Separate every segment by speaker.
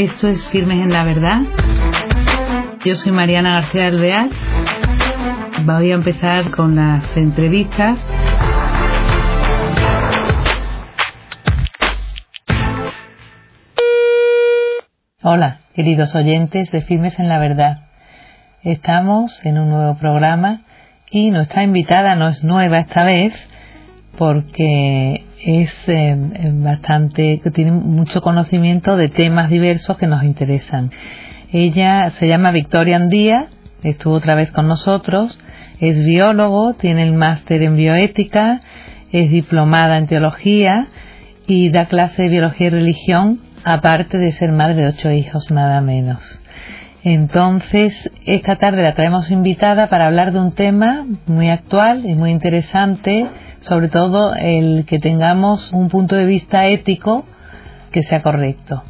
Speaker 1: Esto es Firmes en la Verdad. Yo soy Mariana García Alvear. Voy a empezar con las entrevistas. Hola, queridos oyentes de Firmes en la Verdad. Estamos en un nuevo programa y nuestra invitada no es nueva esta vez porque es eh, bastante, tiene mucho conocimiento de temas diversos que nos interesan. Ella se llama Victoria Andía, estuvo otra vez con nosotros, es biólogo, tiene el máster en bioética, es diplomada en teología y da clase de biología y religión, aparte de ser madre de ocho hijos, nada menos. Entonces, esta tarde la traemos invitada para hablar de un tema muy actual y muy interesante, sobre todo el que tengamos un punto de vista ético que sea correcto.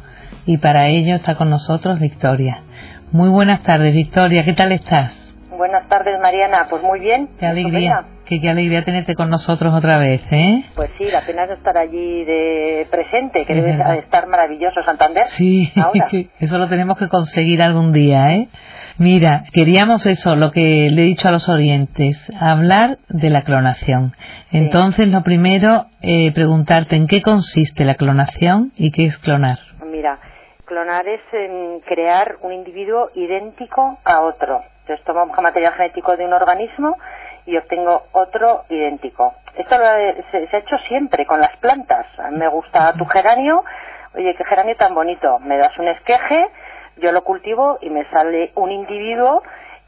Speaker 1: Y para ello está con nosotros Victoria. Muy buenas tardes, Victoria, ¿qué tal estás?
Speaker 2: Buenas tardes, Mariana. Pues muy bien.
Speaker 1: Qué alegría. Qué, alegría tenerte con nosotros otra vez, ¿eh?
Speaker 2: Pues sí, la pena es estar allí de presente, que debe estar maravilloso Santander.
Speaker 1: Sí, eso lo tenemos que conseguir algún día, ¿eh? Mira, queríamos eso, lo que le he dicho a los oyentes, hablar de la clonación. Entonces, lo primero, eh, preguntarte en qué consiste la clonación y qué es clonar.
Speaker 2: Mira, clonar es crear un individuo idéntico a otro. Entonces tomo material genético de un organismo y obtengo otro idéntico. Esto se, ha hecho siempre con las plantas. Me gusta tu geranio, oye, qué geranio tan bonito. Me das un esqueje, yo lo cultivo y me sale un individuo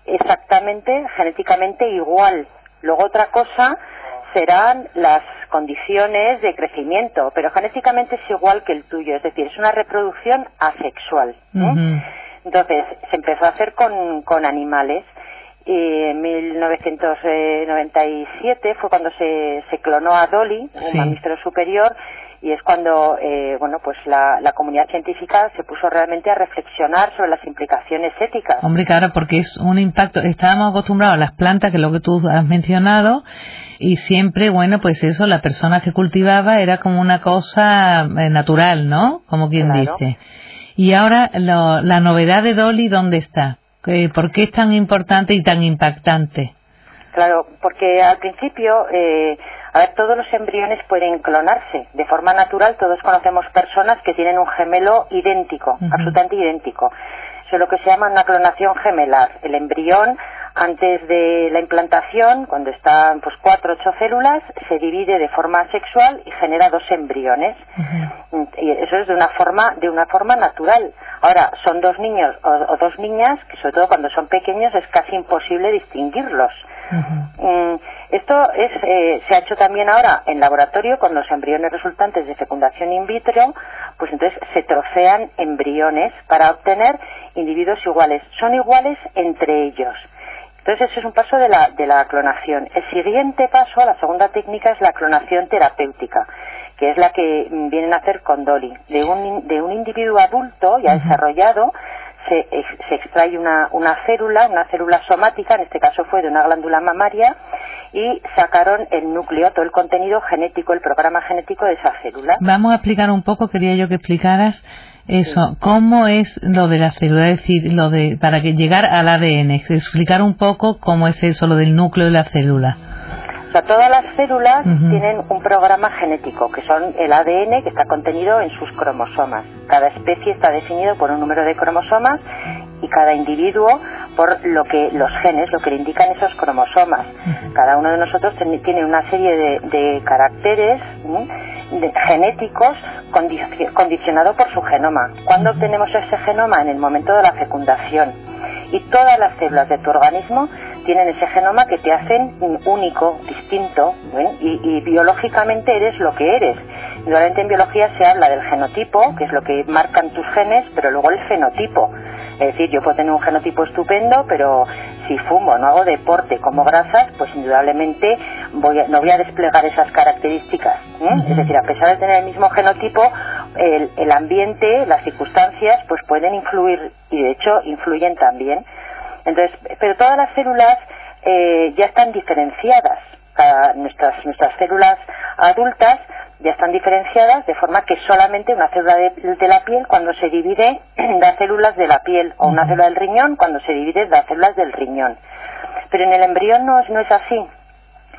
Speaker 2: exactamente, genéticamente igual. Luego otra cosa serán las condiciones de crecimiento, pero genéticamente es igual que el tuyo, es decir, es una reproducción asexual. Entonces, se empezó a hacer con, con animales. Y en 1997 fue cuando se, se clonó a Dolly, un mamífero superior, y es cuando eh, bueno pues la, la, comunidad científica se puso realmente a reflexionar sobre las implicaciones éticas.
Speaker 1: Hombre, claro, porque es un impacto. Estábamos acostumbrados a las plantas, que es lo que tú has mencionado, y siempre, bueno, pues eso, la persona que cultivaba era como una cosa eh, natural, ¿no? Como quien dice. Y ahora la novedad de Dolly, ¿dónde está? ¿Por qué es tan importante y tan impactante?
Speaker 2: Claro, porque al principio, eh, a ver, todos los embriones pueden clonarse. De forma natural, todos conocemos personas que tienen un gemelo idéntico, absolutamente idéntico. Eso es lo que se llama una clonación gemelar. El embrión antes de la implantación, cuando están pues cuatro o ocho células, se divide de forma sexual y genera dos embriones. Y eso es de una forma, de una forma natural. Ahora, son dos niños o, dos niñas que sobre todo cuando son pequeños es casi imposible distinguirlos. Mm, esto es, eh, se ha hecho también ahora en laboratorio con los embriones resultantes de fecundación in vitro, pues entonces se trocean embriones para obtener individuos iguales. Son iguales entre ellos. Entonces, ese es un paso de la, de la clonación. El siguiente paso, la segunda técnica, es la clonación terapéutica, que es la que mm, vienen a hacer con Dolly. De un, de un individuo adulto ya desarrollado, se, se, extrae una, una célula, una célula somática, en este caso fue de una glándula mamaria, y sacaron el núcleo, todo el contenido genético, el programa genético de esa célula.
Speaker 1: Vamos a explicar un poco, quería yo que explicaras eso, ¿cómo es lo de la célula? Es decir, lo de, para que llegar al ADN, explicar un poco cómo es eso, lo del núcleo de la célula.
Speaker 2: O sea, todas las células tienen un programa genético, que son el ADN que está contenido en sus cromosomas. Cada especie está definido por un número de cromosomas y cada individuo por lo que los genes, lo que le indican esos cromosomas. Cada uno de nosotros tiene una serie de, caracteres genéticos condicionado por su genoma. ¿Cuándo obtenemos ese genoma? En el momento de la fecundación. Y todas las células de tu organismo tienen ese genoma que te hacen único, distinto, y, biológicamente eres lo que eres. Igualmente en biología se habla del genotipo, que es lo que marcan tus genes, pero luego el fenotipo. Es decir, yo puedo tener un genotipo estupendo, pero si fumo, no hago deporte, como grasas, pues indudablemente voy no voy a desplegar esas características. ¿eh? Es decir, a pesar de tener el mismo genotipo, el, ambiente, las circunstancias, pues pueden influir y de hecho influyen también. Entonces, pero todas las células eh, ya están diferenciadas. nuestras, nuestras células adultas ya están diferenciadas de forma que solamente una célula de, la piel cuando se divide da células de la piel o una célula del riñón cuando se divide da células del riñón. Pero en el embrión no es, no es así.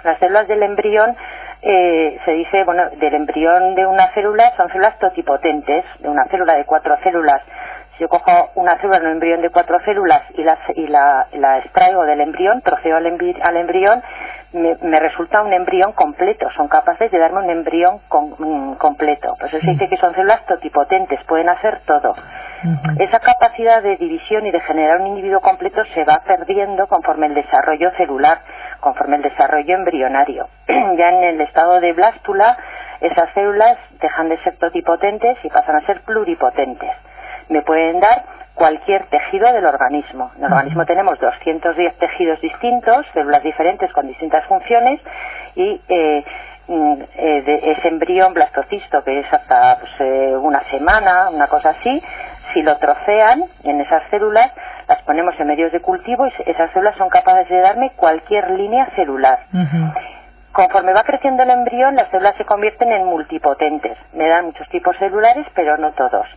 Speaker 2: Las células del embrión eh, se dice, bueno, del embrión de una célula son células totipotentes, de una célula de cuatro células. Si yo cojo una célula en un embrión de cuatro células y la, y la, la extraigo del embrión, troceo al, al embrión, me, resulta un embrión completo. Son capaces de darme un embrión mm, completo. Pues eso dice que son células totipotentes, pueden hacer todo. Esa capacidad de división y de generar un individuo completo se va perdiendo conforme el desarrollo celular, conforme el desarrollo embrionario. ya en el estado de blástula, esas células dejan de ser totipotentes y pasan a ser pluripotentes. Me pueden dar cualquier tejido del organismo. En el organismo tenemos 210 tejidos distintos, células diferentes con distintas funciones y eh, mm, eh, de ese embrión blastocisto que es hasta pues, eh, una semana, una cosa así, si lo trocean en esas células, las ponemos en medios de cultivo y esas células son capaces de darme cualquier línea celular. Conforme va creciendo el embrión, las células se convierten en multipotentes. Me dan muchos tipos celulares, pero no todos.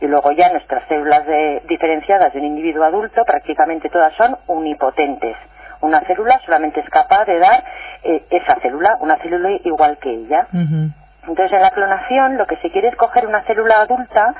Speaker 2: Y luego ya nuestras células diferenciadas de un individuo adulto, prácticamente todas son unipotentes. Una célula solamente es capaz de dar eh, esa célula, una célula igual que ella. Entonces, en la clonación, lo que se quiere es coger una célula adulta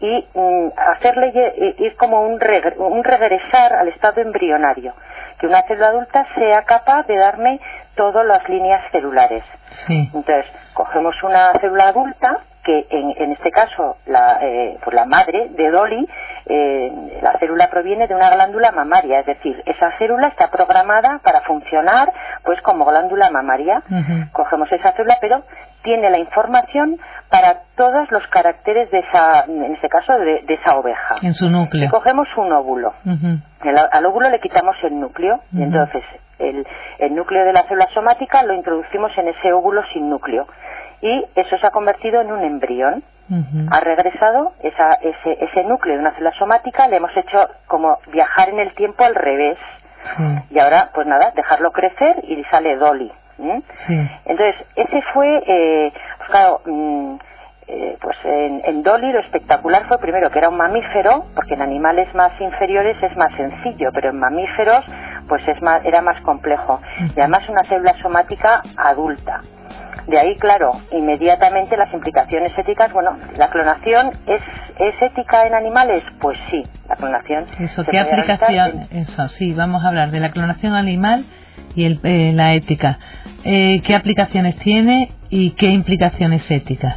Speaker 2: y mm, hacerle ir como un, un regresar al estado embrionario que una célula adulta sea capaz de darme todas las líneas celulares. Entonces, cogemos una célula adulta que en, este caso la, eh, pues la madre de Dolly, eh, la célula proviene de una glándula mamaria, es decir, esa célula está programada para funcionar pues como glándula mamaria. Cogemos esa célula, pero tiene la información para todos los caracteres de esa, en este caso, de, esa oveja.
Speaker 1: En su núcleo.
Speaker 2: cogemos un óvulo. al óvulo le quitamos el núcleo y entonces el, el núcleo de la célula somática lo introducimos en ese óvulo sin núcleo y eso se ha convertido en un embrión. Ha regresado esa, ese, ese núcleo de una célula somática, le hemos hecho como viajar en el tiempo al revés. Y ahora, pues nada, dejarlo crecer y sale Dolly. Entonces, ese fue, eh, pues claro, mm, eh, pues en, Dolly lo espectacular fue primero que era un mamífero, porque en animales más inferiores es más sencillo, pero en mamíferos pues es más, era más complejo. Y además una célula somática adulta. De ahí, claro, inmediatamente las implicaciones éticas, bueno, ¿la clonación es, es ética en animales? Pues sí, la clonación.
Speaker 1: Eso, ¿qué aplicación? Eso, sí, vamos a hablar de la clonación animal y el, eh, la ética. Eh, ¿Qué aplicaciones tiene y qué implicaciones éticas?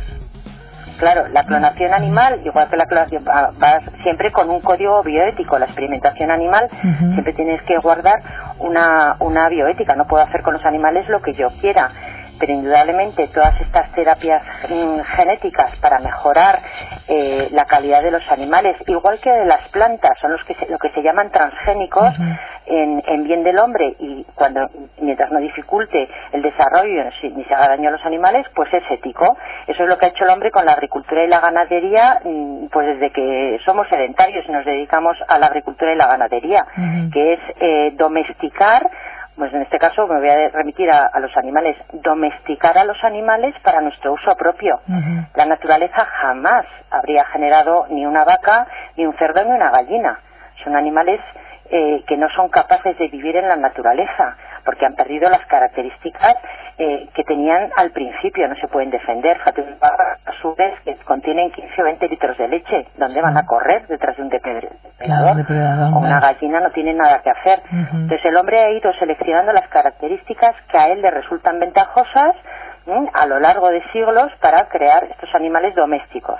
Speaker 2: Claro, la clonación animal, igual que la clonación, va, siempre con un código bioético. La experimentación animal siempre tienes que guardar una, una bioética. No puedo hacer con los animales lo que yo quiera pero indudablemente todas estas terapias mm, genéticas para mejorar eh, la calidad de los animales, igual que de las plantas, son los que lo que se llaman transgénicos en, bien del hombre y cuando mientras no dificulte el desarrollo ni se haga daño a los animales, pues es ético. Eso es lo que ha hecho el hombre con la agricultura y la ganadería, mm, pues desde que somos sedentarios y nos dedicamos a la agricultura y la ganadería, que es eh, domesticar pues en este caso me voy a remitir a, los animales, domesticar a los animales para nuestro uso propio. La naturaleza jamás habría generado ni una vaca, ni un cerdo, ni una gallina. Son animales eh, que no son capaces de vivir en la naturaleza, porque han perdido las características eh, que tenían al principio, no se pueden defender. A su vez, que contienen 15 o 20 litros de leche, ¿dónde van a correr detrás de un depredador? o una gallina no tiene nada que hacer. Entonces el hombre ha ido seleccionando las características que a él le resultan ventajosas a lo largo de siglos para crear estos animales domésticos.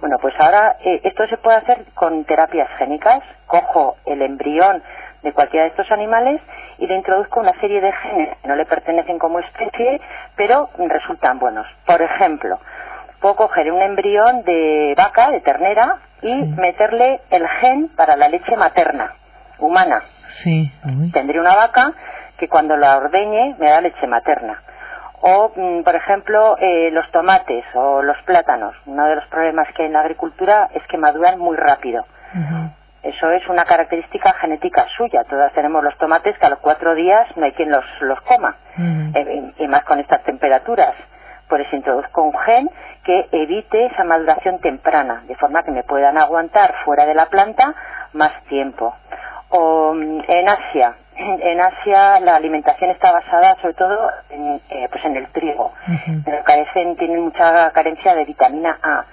Speaker 2: Bueno, pues ahora eh, esto se puede hacer con terapias génicas. Cojo el embrión de cualquiera de estos animales y le introduzco una serie de genes que no le pertenecen como especie, pero resultan buenos. Por ejemplo, puedo coger un embrión de vaca, de ternera, y meterle el gen para la leche materna, humana.
Speaker 1: Sí.
Speaker 2: Tendré una vaca que cuando la ordeñe me da leche materna o, mm, por ejemplo, eh, los tomates o los plátanos. Uno de los problemas que hay en la agricultura es que maduran muy rápido. Eso es una característica genética suya. Todas tenemos los tomates que a los cuatro días no hay quien los, los coma. Eh, y, más con estas temperaturas. pues les introduzco un gen que evite esa maduración temprana, de forma que me puedan aguantar fuera de la planta más tiempo. O mm, en Asia, en Asia la alimentación está basada sobre todo en, eh, pues en el trigo, pero carecen, tienen mucha carencia de vitamina A.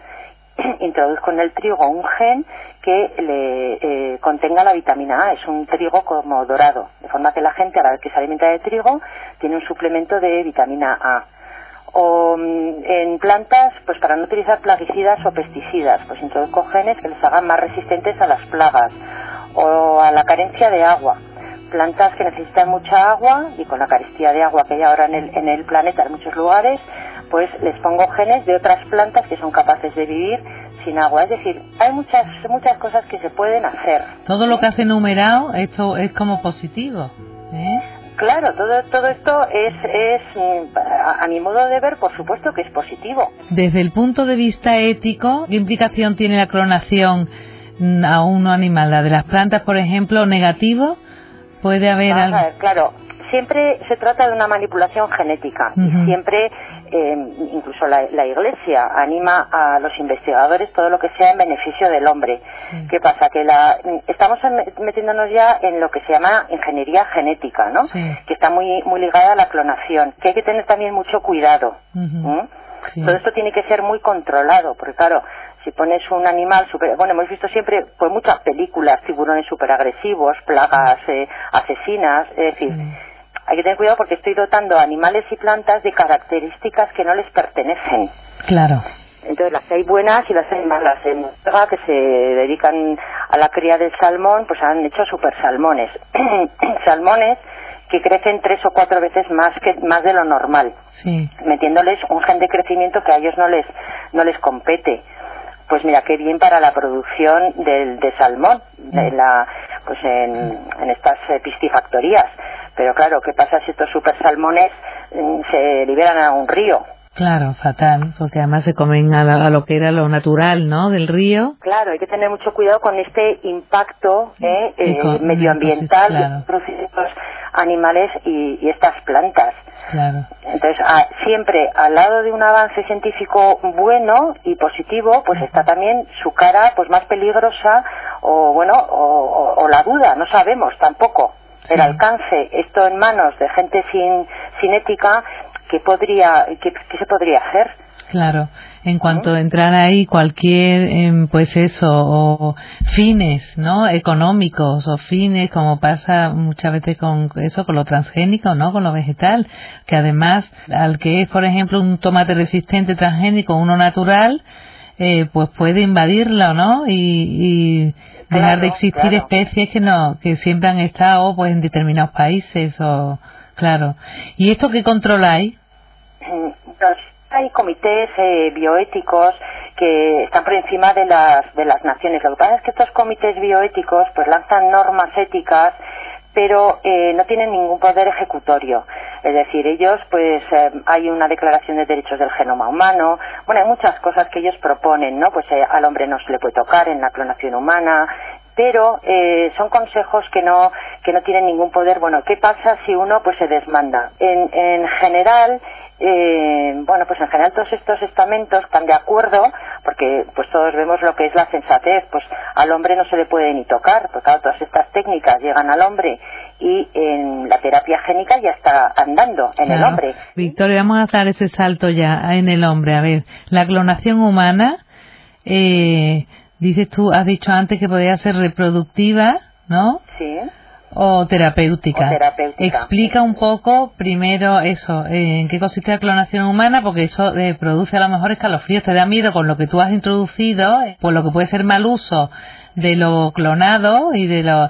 Speaker 2: Introduzco en el trigo un gen que le eh, contenga la vitamina A, es un trigo como dorado, de forma que la gente a la vez que se alimenta de trigo tiene un suplemento de vitamina A o mm, en plantas, pues para no utilizar plaguicidas o pesticidas, pues introduzco genes que les hagan más resistentes a las plagas o a la carencia de agua. Plantas que necesitan mucha agua y con la carestía de agua que hay ahora en el, en el planeta en muchos lugares, pues les pongo genes de otras plantas que son capaces de vivir sin agua. Es decir, hay muchas muchas cosas que se pueden hacer.
Speaker 1: Todo lo que has enumerado, esto es como positivo. ¿eh?
Speaker 2: Claro, todo, todo esto es, es, a, mi modo de ver, por supuesto que es positivo.
Speaker 1: Desde el punto de vista ético, ¿qué implicación tiene la clonación mm, a un animal? ¿La de las plantas, por ejemplo, negativo? ¿Puede haber algo?
Speaker 2: claro, siempre se trata de una manipulación genética y siempre eh, incluso la, Iglesia anima a los investigadores todo lo que sea en beneficio del hombre. ¿Qué pasa? Que la, estamos metiéndonos ya en lo que se llama ingeniería genética, ¿no? Que está muy, muy ligada a la clonación, que hay que tener también mucho cuidado. Todo esto tiene que ser muy controlado, porque claro, si pones un animal super, bueno, hemos visto siempre pues muchas películas, tiburones super agresivos, plagas eh, asesinas, es decir, hay que tener cuidado porque estoy dotando a animales y plantas de características que no les pertenecen.
Speaker 1: Claro.
Speaker 2: Entonces las hay buenas y las hay malas. En Noruega, que se dedican a la cría del salmón, pues han hecho super salmones. salmones que crecen tres o cuatro veces más que más de lo normal, sí. metiéndoles un gen de crecimiento que a ellos no les no les compete. Pues mira qué bien para la producción del de salmón, de mm. la pues en, en estas eh, piscifactorías. Pero claro, ¿qué pasa si estos super salmones mm, se liberan a un río?
Speaker 1: Claro, fatal, porque además se comen a, lo que era lo natural, ¿no? Del río.
Speaker 2: Claro, hay que tener mucho cuidado con este impacto eh, eh medioambiental de estos animales y, estas plantas. Claro. Entonces, siempre al lado de un avance científico bueno y positivo, pues está también su cara, pues más peligrosa o bueno, o la duda, no sabemos tampoco el alcance, esto en manos de gente sin, sin ética, ¿qué, podría, qué, se podría hacer?
Speaker 1: Claro, en cuanto a entrar ahí cualquier, em, pues eso, o fines, ¿no? Económicos o fines, como pasa muchas veces con eso, con lo transgénico, ¿no? Con lo vegetal, que además, al que es, por ejemplo, un tomate resistente transgénico, uno natural, eh, pues puede invadirlo, ¿no? y, dejar de existir especies que no que siempre han estado pues en determinados países o claro. Y esto qué controláis
Speaker 2: hay comités eh, bioéticos que están por encima de las de las naciones. Lo que pasa es que estos comités bioéticos pues lanzan normas éticas pero eh, no tienen ningún poder ejecutorio. Es decir, ellos, pues, eh, hay una declaración de derechos del genoma humano, bueno, hay muchas cosas que ellos proponen, ¿no? Pues eh, al hombre no se le puede tocar en la clonación humana, pero son consejos que no que no tienen ningún poder. Bueno, ¿qué pasa si uno pues se desmanda? En, en general, eh, bueno, pues en general todos estos estamentos están de acuerdo, porque pues todos vemos lo que es la sensatez, pues al hombre no se le puede ni tocar, porque todas estas técnicas llegan al hombre y en la terapia génica ya está andando en el hombre.
Speaker 1: Victoria, vamos a dar ese salto ya en el hombre. A ver, la clonación humana, eh, dices tú, has dicho antes que podría ser reproductiva, ¿no?
Speaker 2: Sí
Speaker 1: o terapéutica. Explica un poco primero eso, en qué consiste la clonación humana, porque eso eh, produce a lo mejor escalofríos. Te da miedo con lo que tú has introducido, eh, por lo que puede ser mal uso de lo clonado y de lo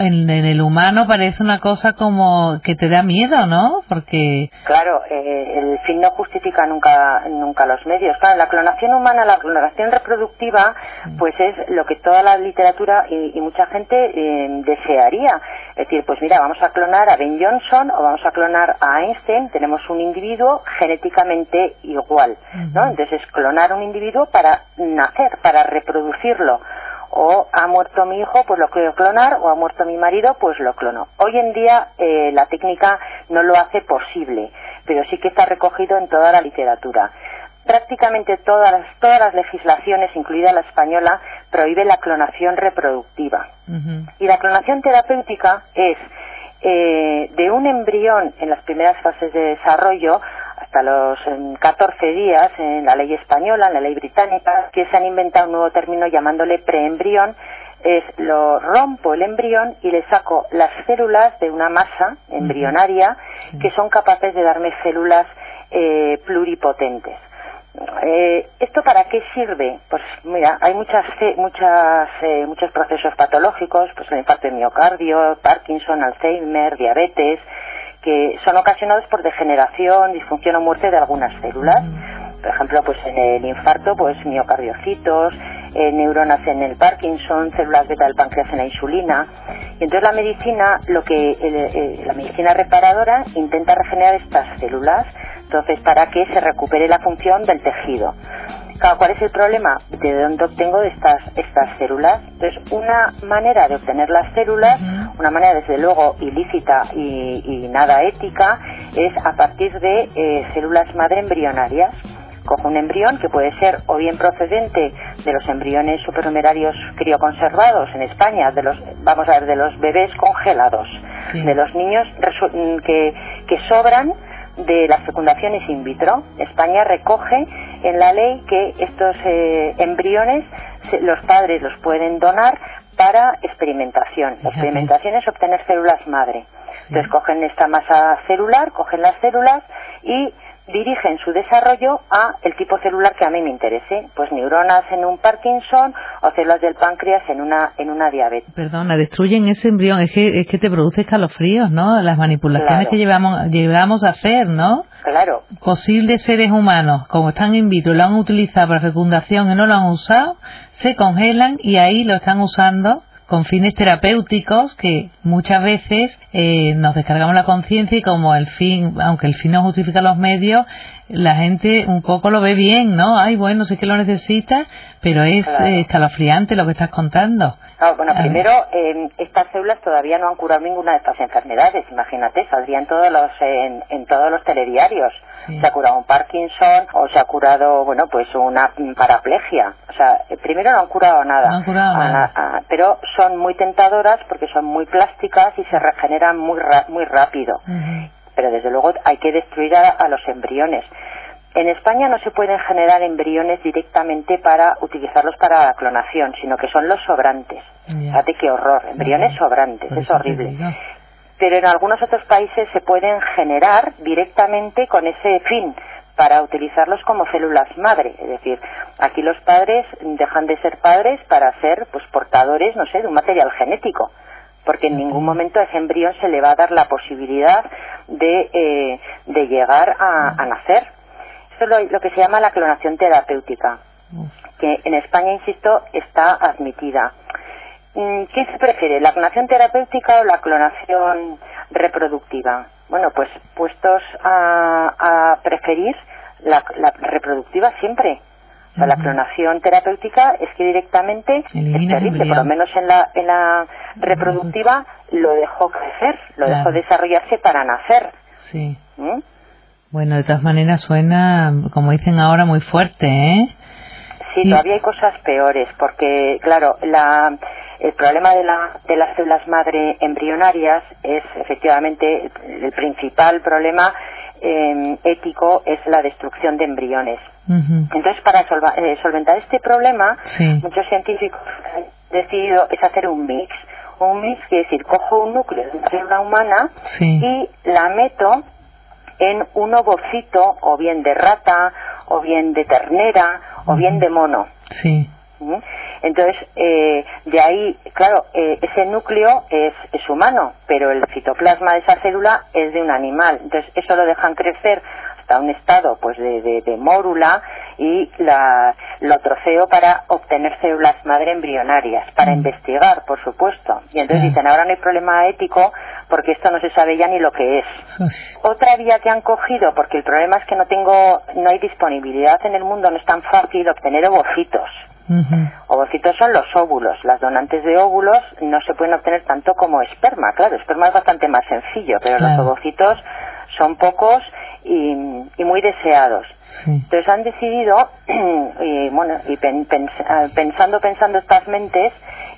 Speaker 1: en, el humano parece una cosa como que te da miedo, ¿no? Porque
Speaker 2: claro, eh, el fin no justifica nunca nunca los medios. Claro, la clonación humana, la clonación reproductiva, pues es lo que toda la literatura y, mucha gente eh, desearía. Es decir, pues mira, vamos a clonar a Ben Johnson o vamos a clonar a Einstein. Tenemos un individuo genéticamente igual, ¿no? Entonces, clonar un individuo para nacer, para reproducirlo o ha muerto mi hijo, pues lo quiero clonar, o ha muerto mi marido, pues lo clono. Hoy en día eh, la técnica no lo hace posible, pero sí que está recogido en toda la literatura. Prácticamente todas las, todas las legislaciones, incluida la española, prohíbe la clonación reproductiva. Y la clonación terapéutica es eh, de un embrión en las primeras fases de desarrollo hasta los 14 días en la ley española, en la ley británica, que se han inventado un nuevo término llamándole preembrión, es lo rompo el embrión y le saco las células de una masa embrionaria que son capaces de darme células eh, pluripotentes. Eh, ¿Esto para qué sirve? Pues mira, hay muchas, muchas, eh, muchos procesos patológicos, pues el infarto de miocardio, Parkinson, Alzheimer, diabetes, que son ocasionados por degeneración, disfunción o muerte de algunas células. Por ejemplo, pues en el infarto, pues miocardiocitos, eh, neuronas en el Parkinson, células beta del páncreas en la insulina. Y entonces la medicina, lo que la medicina reparadora intenta regenerar estas células entonces, para que se recupere la función del tejido. ¿Cuál es el problema? ¿De dónde obtengo estas, estas células? Entonces, una manera de obtener las células, una manera desde luego ilícita y, nada ética, es a partir de eh, células madre embrionarias. Cojo un embrión que puede ser o bien procedente de los embriones supernumerarios crioconservados en España, de los, vamos a ver, de los bebés congelados, de los niños que, que sobran de las fecundaciones in vitro. España recoge en la ley que estos eh, embriones los padres los pueden donar para experimentación. La experimentación es obtener células madre. Entonces cogen esta masa celular, cogen las células y dirigen su desarrollo a el tipo celular que a mí me interese, pues neuronas en un Parkinson o células del páncreas en una en una diabetes.
Speaker 1: Perdona, destruyen ese embrión, es que es que te produce escalofríos, ¿no? Las manipulaciones que llevamos llevamos a hacer, ¿no?
Speaker 2: Claro.
Speaker 1: Posibles seres humanos, como están in vitro, lo han utilizado para fecundación y no lo han usado, se congelan y ahí lo están usando con fines terapéuticos que muchas veces eh, nos descargamos la conciencia y como el fin, aunque el fin no justifica los medios, la gente un poco lo ve bien, ¿no? Ay, bueno, sé que lo necesita, pero es eh, escalofriante lo que estás contando.
Speaker 2: Ah, bueno, primero, eh, estas células todavía no han curado ninguna de estas enfermedades, imagínate, saldrían todos los, en, todos los telediarios. Se ha curado un Parkinson o se ha curado, bueno, pues una paraplegia. O sea, eh, primero no han curado nada.
Speaker 1: No han curado nada.
Speaker 2: Ah, pero son muy tentadoras porque son muy plásticas y se regeneran muy, muy rápido. Pero desde luego hay que destruir a los embriones. En España no se pueden generar embriones directamente para utilizarlos para la clonación, sino que son los sobrantes. Fíjate qué horror, embriones sobrantes, es horrible. Pero en algunos otros países se pueden generar directamente con ese fin, para utilizarlos como células madre. Es decir, aquí los padres dejan de ser padres para ser pues portadores, no sé, de un material genético porque en ningún momento a ese embrión se le va a dar la posibilidad de, eh, de llegar a nacer. Esto es lo, que se llama la clonación terapéutica, que en España, insisto, está admitida. Mm, ¿Qué se prefiere, la clonación terapéutica o la clonación reproductiva? Bueno, pues puestos a, preferir la, reproductiva siempre. O sea, la clonación terapéutica es que directamente es terrible, por lo menos en la, en la reproductiva lo dejó crecer, lo dejó desarrollarse para nacer.
Speaker 1: Sí. ¿Mm? Bueno, de todas maneras suena, como dicen ahora, muy fuerte, ¿eh?
Speaker 2: Sí, todavía hay cosas peores, porque, claro, la, el problema de, la, de las células madre embrionarias es efectivamente el, principal problema em, ético es la destrucción de embriones. Entonces, para eh, solventar este problema, muchos científicos han decidido es hacer un mix. Un mix quiere decir, cojo un núcleo de una célula humana y la meto en un ovocito o bien de rata o bien de ternera o bien de mono.
Speaker 1: Sí.
Speaker 2: ¿Mm? Entonces, eh, de ahí, claro, eh, ese núcleo es, es, humano, pero el citoplasma de esa célula es de un animal. Entonces, eso lo dejan crecer hasta un estado pues de, de, mórula y la, lo troceo para obtener células madre embrionarias, para mm. investigar, por supuesto. Y entonces dicen, ahora no hay problema ético porque esto no se sabe ya ni lo que es. Otra vía que han cogido, porque el problema es que no tengo, no hay disponibilidad en el mundo, no es tan fácil obtener ovocitos. Ovocitos son los óvulos. Las donantes de óvulos no se pueden obtener tanto como esperma. Claro, esperma es bastante más sencillo, pero los ovocitos son pocos y, muy deseados. Entonces han decidido, y, bueno, y ah, pensando, pensando estas mentes,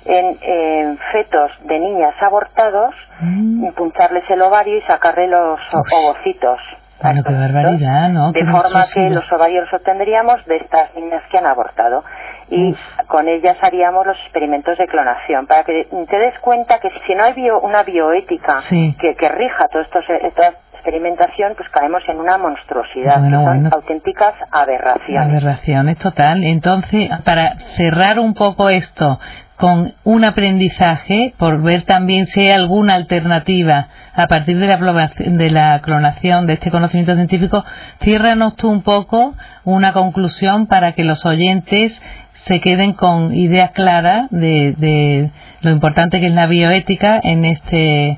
Speaker 2: en, fetos de niñas abortados, mm. puncharles el ovario y sacarle los ovocitos.
Speaker 1: Bueno, qué barbaridad, ¿no?
Speaker 2: De forma que los ovarios obtendríamos de estas niñas que han abortado y con ellas haríamos los experimentos de clonación para que te des cuenta que si no hay una bioética que, que, rija todo esto, esta experimentación, pues caemos en una monstruosidad, que son auténticas aberraciones.
Speaker 1: Aberraciones, total. Entonces, para cerrar un poco esto, con un aprendizaje, por ver también si hay alguna alternativa a partir de la, de la clonación, de este conocimiento científico, ciérranos tú un poco una conclusión para que los oyentes se queden con ideas claras de, de lo importante que es la bioética en este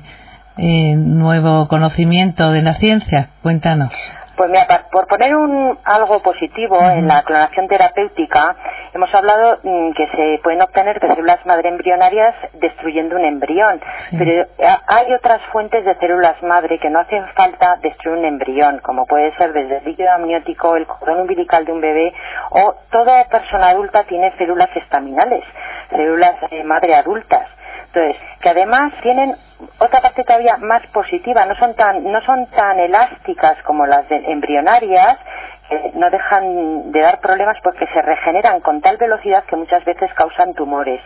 Speaker 1: eh, nuevo conocimiento de la ciencia. Cuéntanos.
Speaker 2: Pues mira, por poner un, algo positivo en la clonación terapéutica, hemos hablado mm, que se pueden obtener de células madre embrionarias destruyendo un embrión, pero eh, hay otras fuentes de células madre que no hacen falta destruir un embrión, como puede ser desde el líquido amniótico, el cordón umbilical de un bebé, o toda persona adulta tiene células estaminales, células eh, madre adultas. Entonces, que además tienen otra parte todavía más positiva, no son tan, no son tan elásticas como las embrionarias, que no dejan de dar problemas porque se regeneran con tal velocidad que muchas veces causan tumores.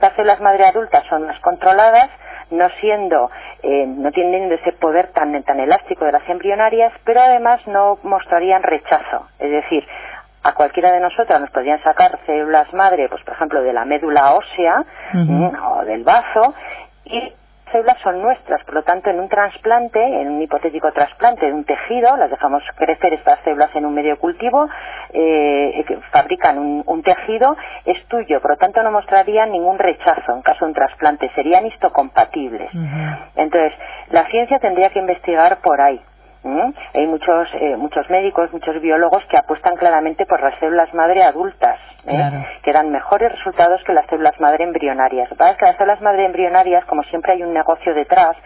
Speaker 2: Las células madre adultas son más controladas, no siendo, eh, no tienen ese poder tan, tan elástico de las embrionarias, pero además no mostrarían rechazo. Es decir, a cualquiera de nosotras nos podrían sacar células madre, pues por ejemplo de la médula ósea o del bazo y células son nuestras, por lo tanto en un trasplante, en un hipotético trasplante de un tejido, las dejamos crecer estas células en un medio cultivo, eh, fabrican un, tejido, es tuyo, por lo tanto no mostrarían ningún rechazo en caso de un trasplante, serían histocompatibles. Entonces, la ciencia tendría que investigar por ahí. ¿Mm? Hay muchos, eh, muchos médicos, muchos biólogos que apuestan claramente por las células madre adultas, ¿eh? que dan mejores resultados que las células madre embrionarias. Lo que pasa es que las células madre embrionarias, como siempre hay un negocio detrás,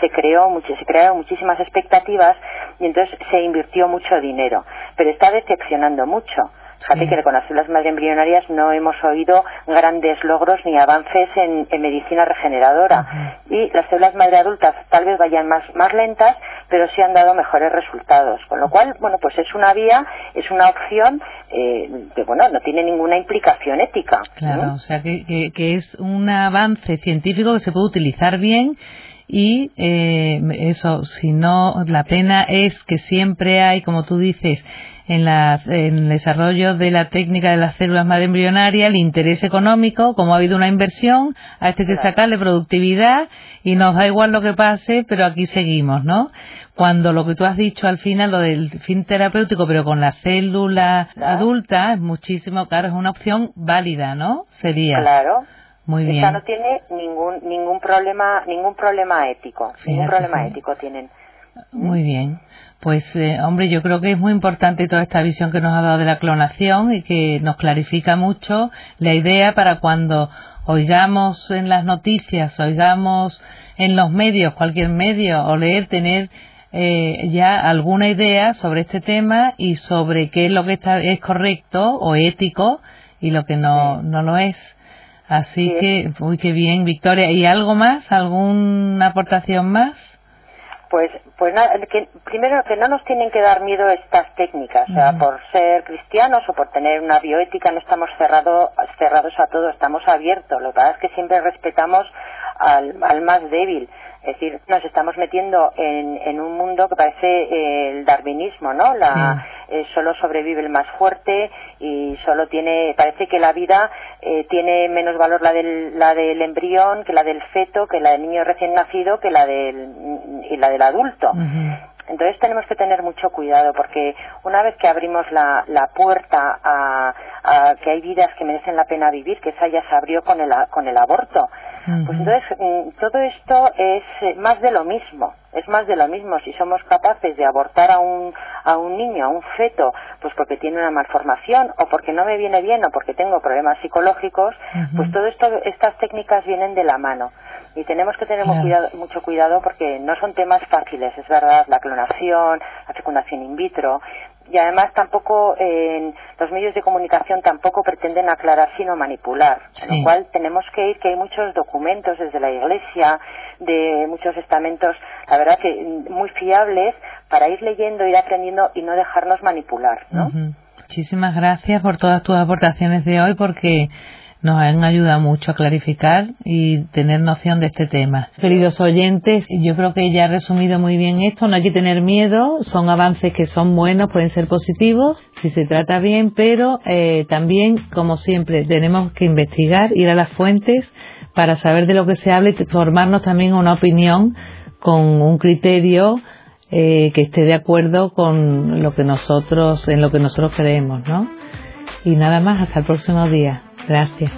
Speaker 2: se creó se crearon muchísimas expectativas y entonces se invirtió mucho dinero, pero está decepcionando mucho. Fíjate que con las células madre embrionarias no hemos oído grandes logros ni avances en, medicina regeneradora. Y las células madre adultas tal vez vayan más, más lentas, pero sí han dado mejores resultados. Con lo cual, bueno, pues es una vía, es una opción eh, que, bueno, no tiene ninguna implicación ética.
Speaker 1: Claro, o sea que, que, es un avance científico que se puede utilizar bien y eh, eso, si no, la pena es que siempre hay, como tú dices, en, el desarrollo de la técnica de las células madre embrionarias el interés económico, como ha habido una inversión, a este que sacarle productividad y nos da igual lo que pase, pero aquí seguimos, ¿no? Cuando lo que tú has dicho al final, lo del fin terapéutico, pero con la célula adulta, es muchísimo, claro, es una opción válida, ¿no? Sería.
Speaker 2: Claro. Muy bien. Esta no tiene ningún ningún problema ningún problema ético. ningún problema ético tienen.
Speaker 1: Muy bien. Pues, eh, hombre, yo creo que es muy importante toda esta visión que nos ha dado de la clonación y que nos clarifica mucho la idea para cuando oigamos en las noticias, oigamos en los medios, cualquier medio, o leer, tener eh, ya alguna idea sobre este tema y sobre qué es lo que está, es correcto o ético y lo que no, no lo es. Así que, uy, qué bien, Victoria. ¿Y algo más? ¿Alguna aportación más?
Speaker 2: Pues, pues nada, que, primero que no nos tienen que dar miedo estas técnicas, o sea, por ser cristianos o por tener una bioética no estamos cerrado, cerrados a todo, estamos abiertos. Lo que pasa es que siempre respetamos al, al más débil. Es decir, nos estamos metiendo en, en un mundo que parece eh, el darwinismo, ¿no? La, eh, solo sobrevive el más fuerte y solo tiene, parece que la vida eh, tiene menos valor la del, la del embrión que la del feto, que la del niño recién nacido, que la del, y la del adulto. Entonces tenemos que tener mucho cuidado porque una vez que abrimos la, la puerta a, a, que hay vidas que merecen la pena vivir, que esa ya se abrió con el, con el aborto, pues entonces mm, todo esto es eh, más de lo mismo, es más de lo mismo. Si somos capaces de abortar a un, a un niño, a un feto, pues porque tiene una malformación o porque no me viene bien o porque tengo problemas psicológicos, pues todo esto, estas técnicas vienen de la mano. Y tenemos que tener mucho cuidado porque no son temas fáciles, es verdad, la clonación, la fecundación in vitro, y además tampoco en los medios de comunicación tampoco pretenden aclarar sino manipular. Con lo cual tenemos que ir que hay muchos documentos desde la iglesia de muchos estamentos la verdad que muy fiables para ir leyendo ir aprendiendo y no dejarnos manipular ¿no?
Speaker 1: muchísimas gracias por todas tus aportaciones de hoy porque nos han ayudado mucho a clarificar y tener noción de este tema. Queridos oyentes, yo creo que ya he resumido muy bien esto, no hay que tener miedo, son avances que son buenos, pueden ser positivos, si se trata bien, pero eh, también, como siempre, tenemos que investigar, ir a las fuentes para saber de lo que se habla y formarnos también una opinión con un criterio eh, que esté de acuerdo con lo que nosotros, en lo que nosotros creemos, ¿no? Y nada más, hasta el próximo día. Gracias.